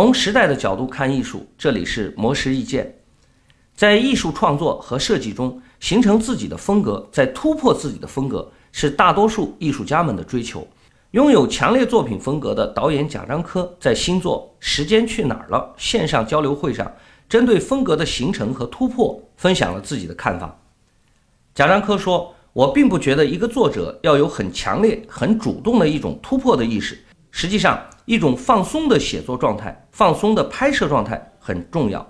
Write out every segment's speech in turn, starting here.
从时代的角度看艺术，这里是魔石意见。在艺术创作和设计中，形成自己的风格，在突破自己的风格，是大多数艺术家们的追求。拥有强烈作品风格的导演贾樟柯在新作《时间去哪儿了》线上交流会上，针对风格的形成和突破，分享了自己的看法。贾樟柯说：“我并不觉得一个作者要有很强烈、很主动的一种突破的意识。”实际上，一种放松的写作状态、放松的拍摄状态很重要。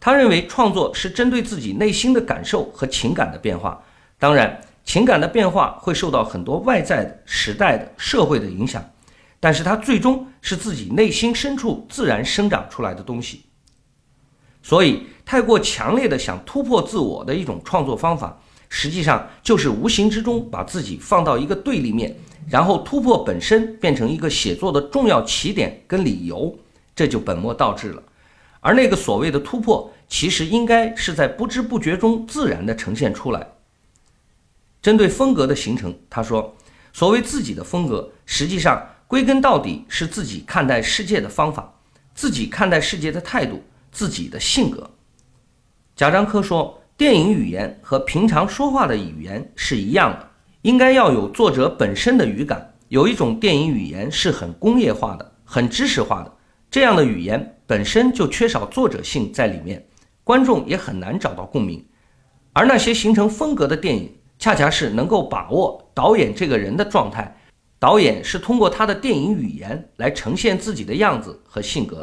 他认为，创作是针对自己内心的感受和情感的变化。当然，情感的变化会受到很多外在的、时代的、社会的影响，但是它最终是自己内心深处自然生长出来的东西。所以，太过强烈的想突破自我的一种创作方法，实际上就是无形之中把自己放到一个对立面。然后突破本身变成一个写作的重要起点跟理由，这就本末倒置了。而那个所谓的突破，其实应该是在不知不觉中自然的呈现出来。针对风格的形成，他说：“所谓自己的风格，实际上归根到底是自己看待世界的方法，自己看待世界的态度，自己的性格。”贾樟柯说：“电影语言和平常说话的语言是一样的。”应该要有作者本身的语感，有一种电影语言是很工业化的、很知识化的，这样的语言本身就缺少作者性在里面，观众也很难找到共鸣。而那些形成风格的电影，恰恰是能够把握导演这个人的状态，导演是通过他的电影语言来呈现自己的样子和性格的。